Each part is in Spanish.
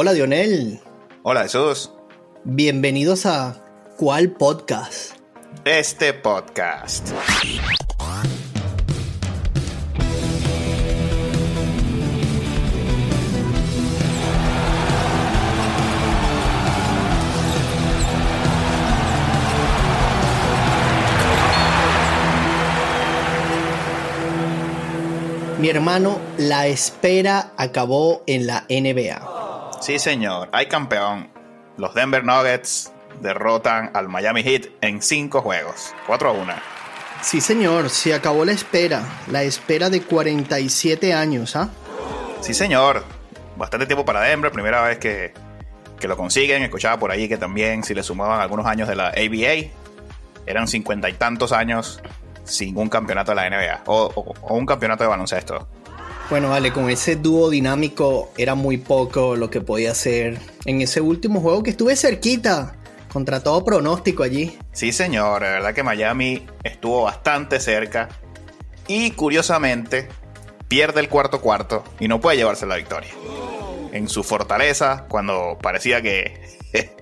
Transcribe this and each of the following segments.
Hola Dionel. Hola Jesús. Bienvenidos a ¿Cuál podcast? Este podcast. Mi hermano, la espera acabó en la NBA. Sí, señor, hay campeón. Los Denver Nuggets derrotan al Miami Heat en cinco juegos, 4 a 1. Sí, señor, se acabó la espera. La espera de 47 años, ¿ah? Sí, señor. Bastante tiempo para Denver, primera vez que, que lo consiguen. Escuchaba por ahí que también, si le sumaban algunos años de la ABA, eran cincuenta y tantos años sin un campeonato de la NBA o, un campeonato de baloncesto. Bueno, vale, con ese dúo dinámico era muy poco lo que podía hacer en ese último juego que estuve cerquita, contra todo pronóstico allí. Sí, señor, de verdad que Miami estuvo bastante cerca y curiosamente pierde el cuarto cuarto y no puede llevarse la victoria. En su fortaleza, cuando parecía que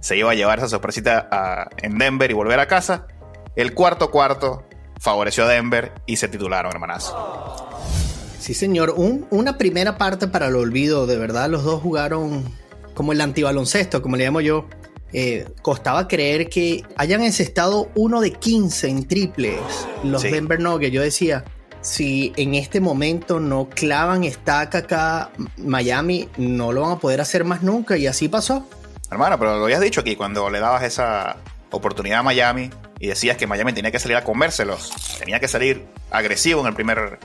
se iba a llevar esa sorpresita en Denver y volver a casa, el cuarto cuarto favoreció a Denver y se titularon, hermanas. Sí, señor. una primera parte para el olvido, de verdad, los dos jugaron como el antibaloncesto, como le llamo yo. Eh, costaba creer que hayan encestado uno de 15 en triples los Denver Nuggets. Yo decía, si en este momento no clavan estaca acá Miami, no lo van a poder hacer más nunca. Y así pasó. Hermano, pero lo habías dicho aquí cuando le dabas esa oportunidad a Miami y decías que Miami tenía que salir a comérselos, tenía que salir agresivo en el primer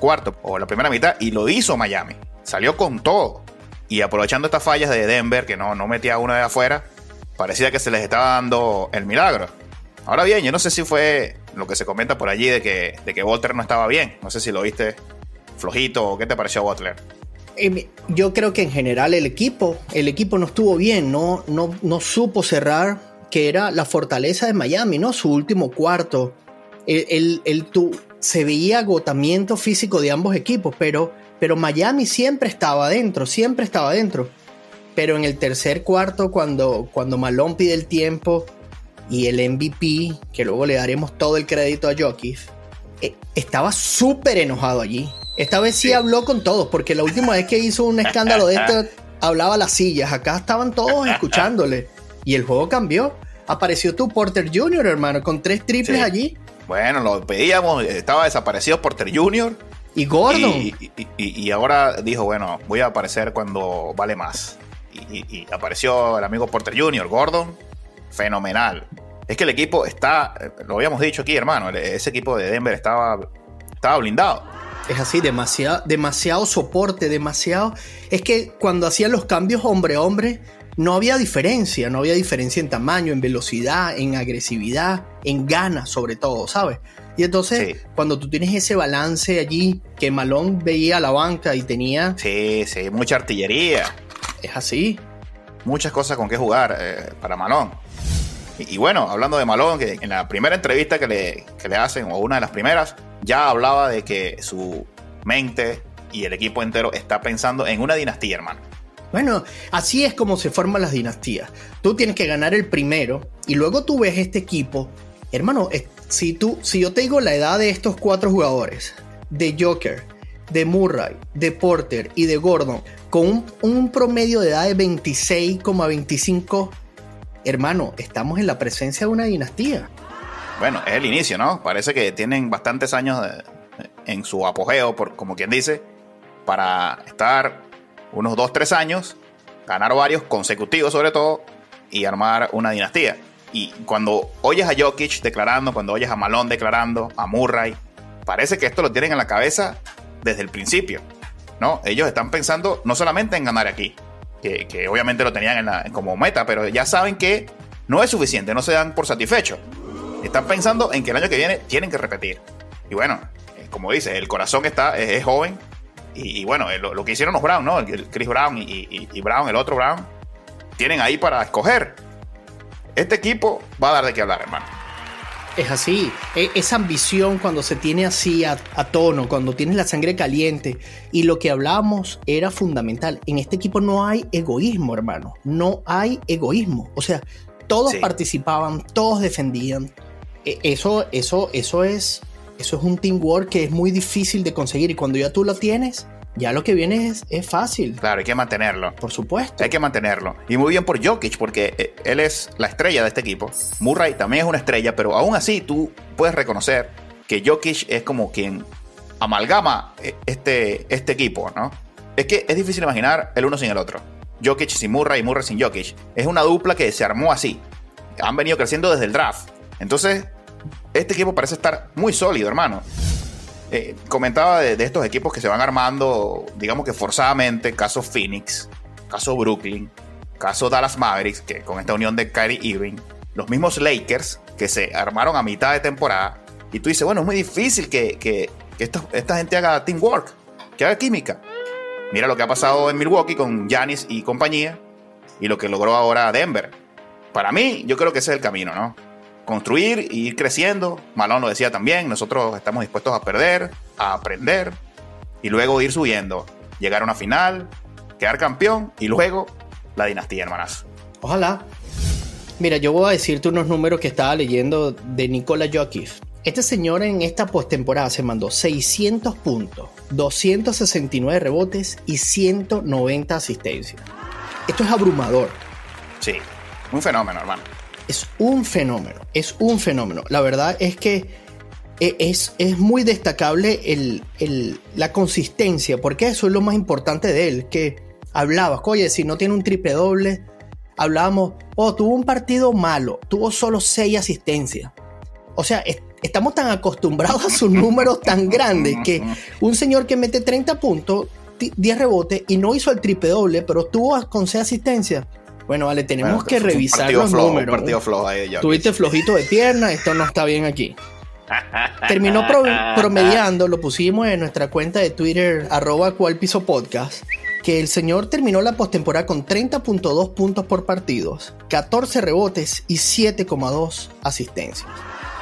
cuarto o la primera mitad y lo hizo Miami. Salió con todo. Y aprovechando estas fallas de Denver, que no, no metía uno de afuera, parecía que se les estaba dando el milagro. Ahora bien, yo no sé si fue lo que se comenta por allí de que, de que no estaba bien. No sé si lo viste flojito o qué te pareció Butler. Em, yo creo que en general el equipo, el equipo no estuvo bien, no, no, no supo cerrar que era la fortaleza de Miami, ¿no? Su último cuarto. El, se veía agotamiento físico de ambos equipos, pero, pero Miami siempre estaba adentro, siempre estaba adentro. Pero en el tercer cuarto, cuando, cuando Malone pide el tiempo y el MVP, que luego le daremos todo el crédito a Jokic, eh, estaba súper enojado allí. Esta vez sí, habló con todos, porque la última vez que hizo un escándalo de esto, hablaba las sillas. Acá estaban todos escuchándole. Y el juego cambió. Apareció tu Porter Jr., hermano, con tres triples allí. Bueno, lo pedíamos, estaba desaparecido Porter Jr. Y Gordon. Y, ahora dijo, bueno, voy a aparecer cuando vale más. Y, apareció el amigo Porter Jr., Gordon, fenomenal. Es que el equipo está, lo habíamos dicho aquí, hermano, ese equipo de Denver estaba, estaba blindado. Es así, demasiado, demasiado soporte, demasiado. Es que cuando hacían los cambios hombre hombre, no había diferencia, no había diferencia en tamaño, en velocidad, en agresividad, en ganas sobre todo, ¿sabes? Y entonces, cuando tú tienes ese balance allí, que Malón veía la banca y tenía... Sí, sí, mucha artillería. Es así. Muchas cosas con qué jugar eh, para Malón. Y, bueno, hablando de Malón, que en la primera entrevista que le, que le hacen, o una de las primeras, ya hablaba de que su mente y el equipo entero está pensando en una dinastía, hermano. Bueno, así es como se forman las dinastías. Tú tienes que ganar el primero y luego tú ves este equipo. Hermano, si, tú, si yo te digo la edad de estos cuatro jugadores, de Joker, de Murray, de Porter y de Gordon, con un, promedio de edad de 26,25, hermano, estamos en la presencia de una dinastía. Bueno, es el inicio, ¿no? Parece que tienen bastantes años en su apogeo, por, como quien dice, para estar unos 2-3 años, ganar varios consecutivos sobre todo y armar una dinastía. Y cuando oyes a Jokic declarando, cuando oyes a Malone declarando, a Murray, parece que esto lo tienen en la cabeza desde el principio. ¿no? Ellos están pensando no solamente en ganar aquí, que, obviamente lo tenían como meta, pero ya saben que no es suficiente, no se dan por satisfechos. Están pensando en que el año que viene tienen que repetir. Y bueno, eh, como dice, el corazón está, es joven, y, bueno, eh, lo, que hicieron los Brown, ¿no? El Chris Brown y, Brown, el otro Brown, tienen ahí para escoger. Este equipo va a dar de qué hablar, hermano. Es así. E, esa ambición cuando se tiene así a, tono, cuando tienes la sangre caliente. Y lo que hablamos era fundamental. En este equipo no hay egoísmo, hermano. No hay egoísmo. O sea, todos participaban, todos defendían. E, eso, eso, eso es, eso es un teamwork que es muy difícil de conseguir. Y cuando ya tú lo tienes, ya lo que viene es, es, fácil. Claro, hay que mantenerlo. Por supuesto. Hay que mantenerlo. Y muy bien por Jokic, porque eh, él es la estrella de este equipo. Murray también es una estrella, pero aún así tú puedes reconocer que Jokic es como quien amalgama eh, este, este equipo, ¿no? Es que es difícil imaginar el uno sin el otro. Jokic sin Murray y Murray sin Jokic. Es una dupla que se armó así. Han venido creciendo desde el draft. Entonces, este equipo parece estar muy sólido, hermano. Eh, comentaba de, estos equipos que se van armando, digamos que forzadamente, caso Phoenix, caso Brooklyn, caso Dallas Mavericks, que con esta unión de Kyrie Irving, los mismos Lakers, que se armaron a mitad de temporada, y tú dices, bueno, es muy difícil que, esta gente haga teamwork, que haga química. Mira lo que ha pasado en Milwaukee con Giannis y compañía, y lo que logró ahora Denver. Para mí, yo creo que ese es el camino, ¿no? Construir y ir creciendo. Malón lo decía también, nosotros estamos dispuestos a perder, a aprender y luego ir subiendo, llegar a una final, quedar campeón y luego la dinastía, hermanas. Ojalá. Mira, yo voy a decirte unos números que estaba leyendo de Nikola Jokic. Este señor en esta postemporada se mandó 600 puntos, 269 rebotes y 190 asistencias. Esto es abrumador. Sí, un fenómeno, hermano es un fenómeno, es un fenómeno. La verdad es que e, es, es muy destacable la consistencia, porque eso es lo más importante de él, que hablabas, oye, si no tiene un triple doble, hablábamos, oh, tuvo un partido malo, tuvo solo seis asistencias. O sea, estamos tan acostumbrados a sus números tan grandes que un señor que mete 30 puntos, 10 rebotes y no hizo el triple doble, pero tuvo con seis asistencias bueno, vale, tenemos que revisar los números. partido flojo ahí, Tuviste flojito de pierna, esto no está bien aquí. Terminó promediando, lo pusimos en nuestra cuenta de Twitter, arroba cual piso podcast, que el señor terminó la postemporada con 30.2 puntos por partidos, 14 rebotes y 7,2 asistencias.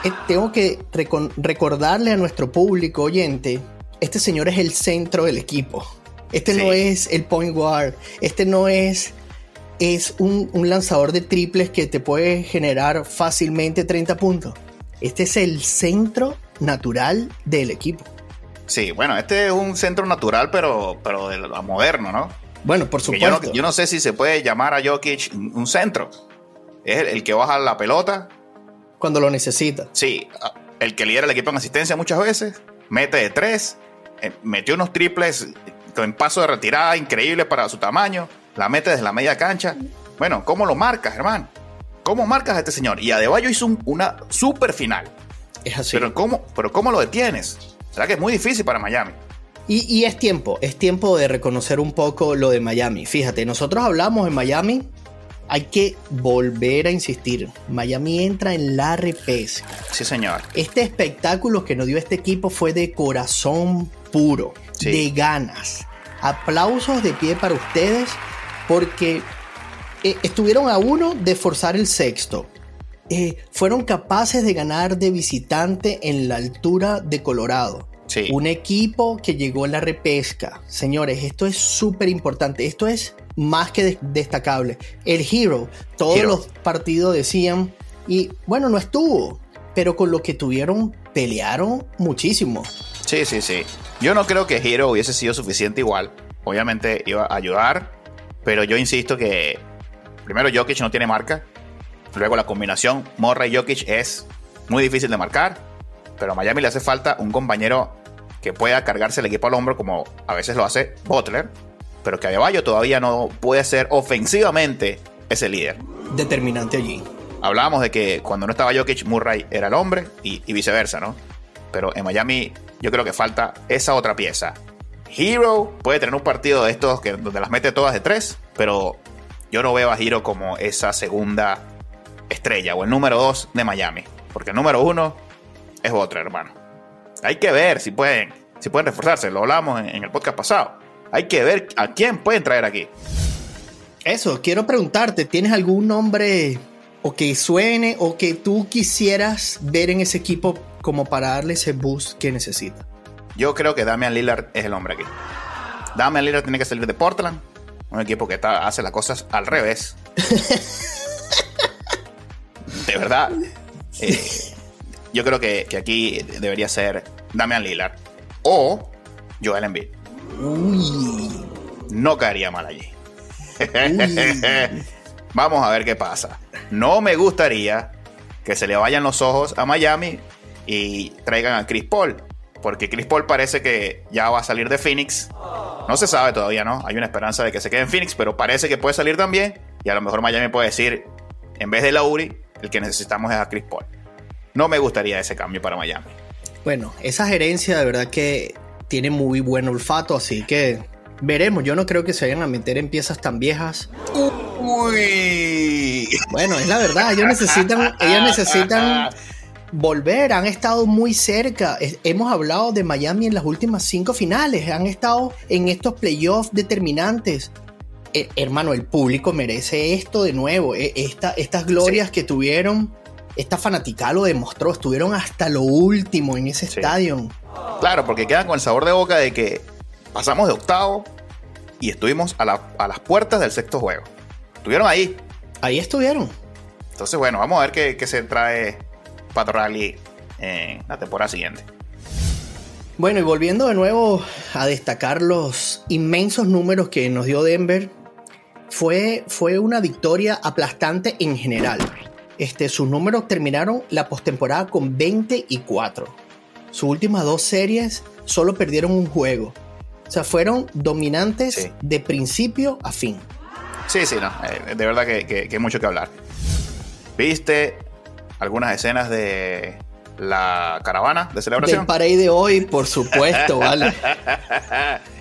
Eh, tengo que recordarle a nuestro público oyente, este señor es el centro del equipo. Este no es el point guard, este no es es un, lanzador de triples que te puede generar fácilmente 30 puntos. Este es el centro natural del equipo. Sí, bueno, este es un centro natural, pero, pero de lo moderno, ¿no? Bueno, por supuesto. Yo no, sé si se puede llamar a Jokic un centro. Es el, que baja la pelota. Cuando lo necesita. Sí, el que lidera el equipo en asistencia muchas veces. Mete de tres. Eh, metió unos triples con paso de retirada increíble para su tamaño la mete desde la media cancha. Bueno, ¿cómo lo marcas, hermano? ¿Cómo marcas a este señor? Y Adebayo hizo una super final. Es así. Pero ¿cómo, pero ¿cómo lo detienes? ¿Será que es muy difícil para Miami? Y, es tiempo, es tiempo de reconocer un poco lo de Miami. Fíjate, nosotros hablamos en Miami, hay que volver a insistir. Miami entra en la repesca. Sí, señor. Este espectáculo que nos dio este equipo fue de corazón puro, de ganas. Aplausos de pie para ustedes porque eh, estuvieron a uno de forzar el sexto. Eh, fueron capaces de ganar de visitante en la altura de Colorado. Un equipo que llegó a la repesca. Señores, esto es súper importante. Esto es más que destacable. El Hero, todos los partidos decían, y bueno, no estuvo, pero con lo que tuvieron, pelearon muchísimo. Sí, sí, sí. Yo no creo que Hero hubiese sido suficiente igual. Obviamente iba a ayudar, pero yo insisto que primero Jokic no tiene marca. Luego la combinación Morra y Jokic es muy difícil de marcar. Pero a Miami le hace falta un compañero que pueda cargarse el equipo al hombro como a veces lo hace Butler. Pero que Adebayo todavía no puede ser ofensivamente ese líder. Determinante allí. Hablábamos de que cuando no estaba Jokic, Murray era el hombre y, y viceversa, ¿no? Pero en Miami yo creo que falta esa otra pieza. Hero puede tener un partido de estos que, donde las mete todas de tres, pero yo no veo a Hero como esa segunda estrella o el número dos de Miami. Porque el número uno es otro, hermano. Hay que ver si pueden, si pueden reforzarse. Lo hablamos en, el podcast pasado. Hay que ver a quién pueden traer aquí. Eso, quiero preguntarte, ¿tienes algún nombre o que suene o que tú quisieras ver en ese equipo como para darle ese boost que necesita? Yo creo que Damian Lillard es el hombre aquí. Damian Lillard tiene que salir de Portland, un equipo que hace las cosas al revés. de verdad. Eh, yo creo que, aquí debería ser Damian Lillard o Joel Embiid. No caería mal allí. Vamos a ver qué pasa. No me gustaría que se le vayan los ojos a Miami y traigan a Chris Paul. Porque Chris Paul parece que ya va a salir de Phoenix. No se sabe todavía, ¿no? Hay una esperanza de que se quede en Phoenix, pero parece que puede salir también. Y a lo mejor Miami puede decir, en vez de Lauri, el que necesitamos es a Chris Paul. No me gustaría ese cambio para Miami. Bueno, esa gerencia de verdad que tiene muy buen olfato, así que veremos. Yo no creo que se vayan a meter en piezas tan viejas. Uy. Bueno, es la verdad. Ellos necesitan, ellos necesitan volver. Han estado muy cerca. Hemos hablado de Miami en las últimas cinco finales. Han estado en estos playoffs determinantes. Eh, hermano, el público merece esto de nuevo. Eh, estas glorias que tuvieron esta fanática lo demostró, estuvieron hasta lo último en ese estadio. Claro, porque quedan con el sabor de boca de que pasamos de octavo y estuvimos a, las puertas del sexto juego. Estuvieron ahí. Ahí estuvieron. Entonces, bueno, vamos a ver qué, qué se trae Pato Rally en la temporada siguiente. Bueno, y volviendo de nuevo a destacar los inmensos números que nos dio Denver, fue, fue una victoria aplastante en general. Este, sus números terminaron la postemporada con 24. Sus últimas dos series solo perdieron un juego. O sea, fueron dominantes de principio a fin. Sí, sí, no. Eh, de verdad que, que hay mucho que hablar. ¿Viste algunas escenas de la caravana de celebración. Del parade de hoy, por supuesto, vale.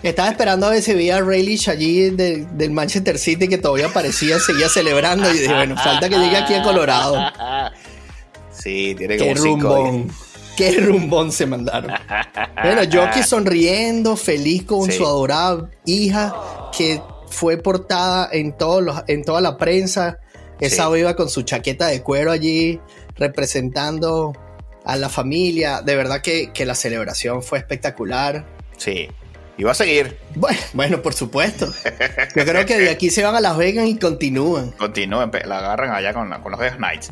Estaba esperando a ver si veía a Rayleigh allí del Manchester City que todavía parecía, seguía celebrando. Y dije, bueno, falta que llegue aquí a Colorado. Sí, tiene Qué rumbón. Qué rumbón se mandaron. Bueno, Jockey sonriendo, feliz con su adorada hija, que fue portada en, todos los, en toda la prensa. Esa viva con su chaqueta de cuero allí, representando a la familia. De verdad que, la celebración fue espectacular. Sí. Y va a seguir. Bueno, bueno, por supuesto. Yo creo que de aquí se van a Las Vegas y continúan. Continúan, la agarran allá con, con los Vegas Knights.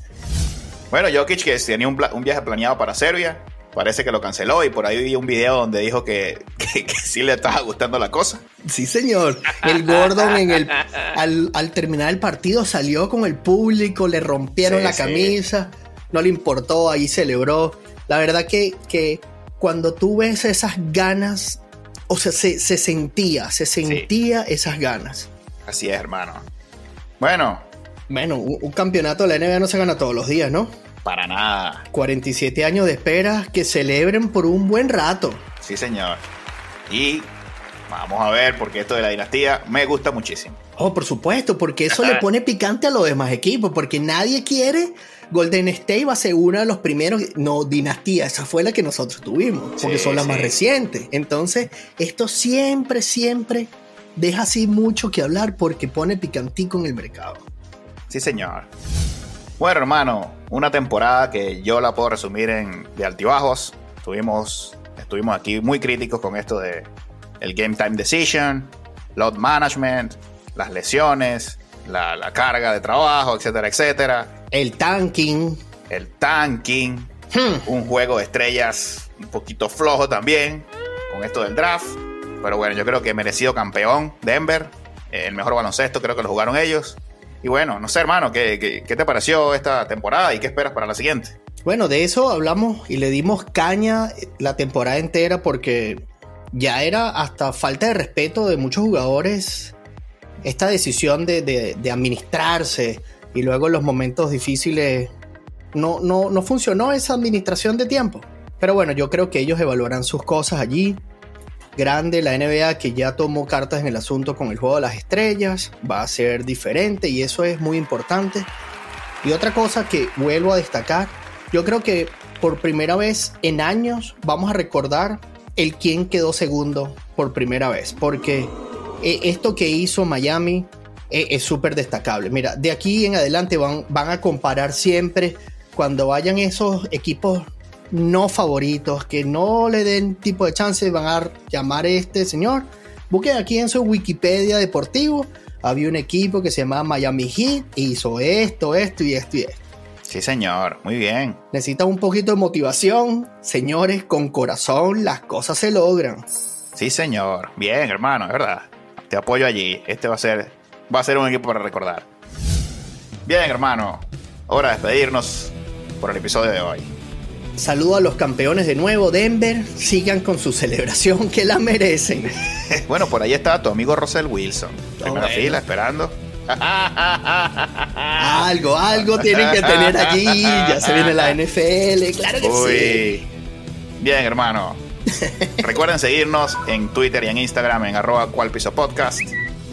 Bueno, Jokic que tenía un, viaje planeado para Serbia, parece que lo canceló y por ahí vi un video donde dijo que, que, sí le estaba gustando la cosa. Sí, señor. El Gordon en el, al, terminar el partido salió con el público, le rompieron la camisa no le importó, ahí celebró. La verdad que, que cuando tú ves esas ganas, o sea, se, sentía, se sentía esas ganas. Así es, hermano. Bueno. Bueno, un, campeonato de la NBA no se gana todos los días, ¿no? Para nada. 47 años de espera que celebren por un buen rato. Sí, señor. Y vamos a ver, porque esto de la dinastía me gusta muchísimo. Oh, por supuesto, porque eso le pone picante a los demás equipos, porque nadie quiere Golden State va a ser uno de los primeros, no, dinastía, esa fue la que nosotros tuvimos, porque son las más recientes. Entonces, esto siempre, siempre deja así mucho que hablar porque pone picantico en el mercado. Sí, señor. Bueno, hermano, una temporada que yo la puedo resumir en de altibajos. Estuvimos, estuvimos aquí muy críticos con esto de el game time decision, load management, las lesiones, la, carga de trabajo, etcétera, etcétera. El tanking. El tanking. Hmm. Un juego de estrellas un poquito flojo también con esto del draft. Pero bueno, yo creo que merecido campeón Denver. El mejor baloncesto creo que lo jugaron ellos. Y bueno, no sé hermano, ¿qué, qué, te pareció esta temporada y qué esperas para la siguiente? Bueno, de eso hablamos y le dimos caña la temporada entera porque ya era hasta falta de respeto de muchos jugadores esta decisión de, administrarse y luego los momentos difíciles no, no, no funcionó esa administración de tiempo. Pero bueno, yo creo que ellos evaluarán sus cosas allí. Grande la NBA que ya tomó cartas en el asunto con el juego de las estrellas. Va a ser diferente y eso es muy importante. Y otra cosa que vuelvo a destacar, yo creo que por primera vez en años vamos a recordar el quién quedó segundo por primera vez. Porque e, esto que hizo Miami e, es súper destacable. Mira, de aquí en adelante van, van a comparar siempre cuando vayan esos equipos no favoritos, que no le den tipo de chance, van a llamar a este señor. Busquen aquí en su Wikipedia deportivo. Había un equipo que se llamaba Miami Heat y hizo esto, esto y esto y esto. Sí, señor, muy bien. Necesitan un poquito de motivación. Señores, con corazón las cosas se logran. Sí, señor. Bien, hermano, es verdad. Te apoyo allí. Este va a ser va a ser un equipo para recordar. Bien, hermano. Hora de despedirnos por el episodio de hoy. Saludo a los campeones de nuevo, Denver. Sigan con su celebración que la merecen. bueno, por ahí está tu amigo Russell Wilson. Primera fila, esperando. algo, algo tienen que tener allí. Ya se viene la NFL, claro que sí. Bien, hermano. Recuerden seguirnos en Twitter y en Instagram en arroba podcast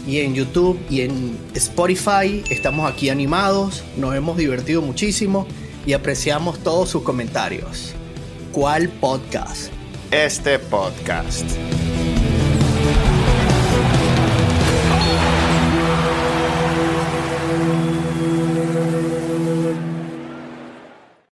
y en YouTube y en Spotify. Estamos aquí animados, nos hemos divertido muchísimo y apreciamos todos sus comentarios. ¿Cuál podcast? Este podcast.